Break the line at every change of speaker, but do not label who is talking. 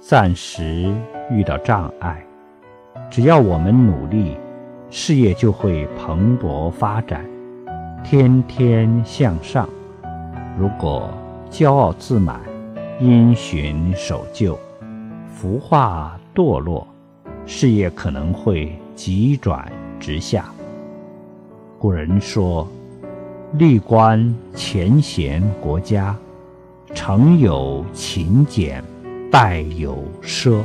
暂时遇到障碍，只要我们努力，事业就会蓬勃发展，天天向上。如果骄傲自满、因循守旧、腐化堕落，事业可能会急转直下。古人说：“历官前贤国家，成有勤俭。”带有奢。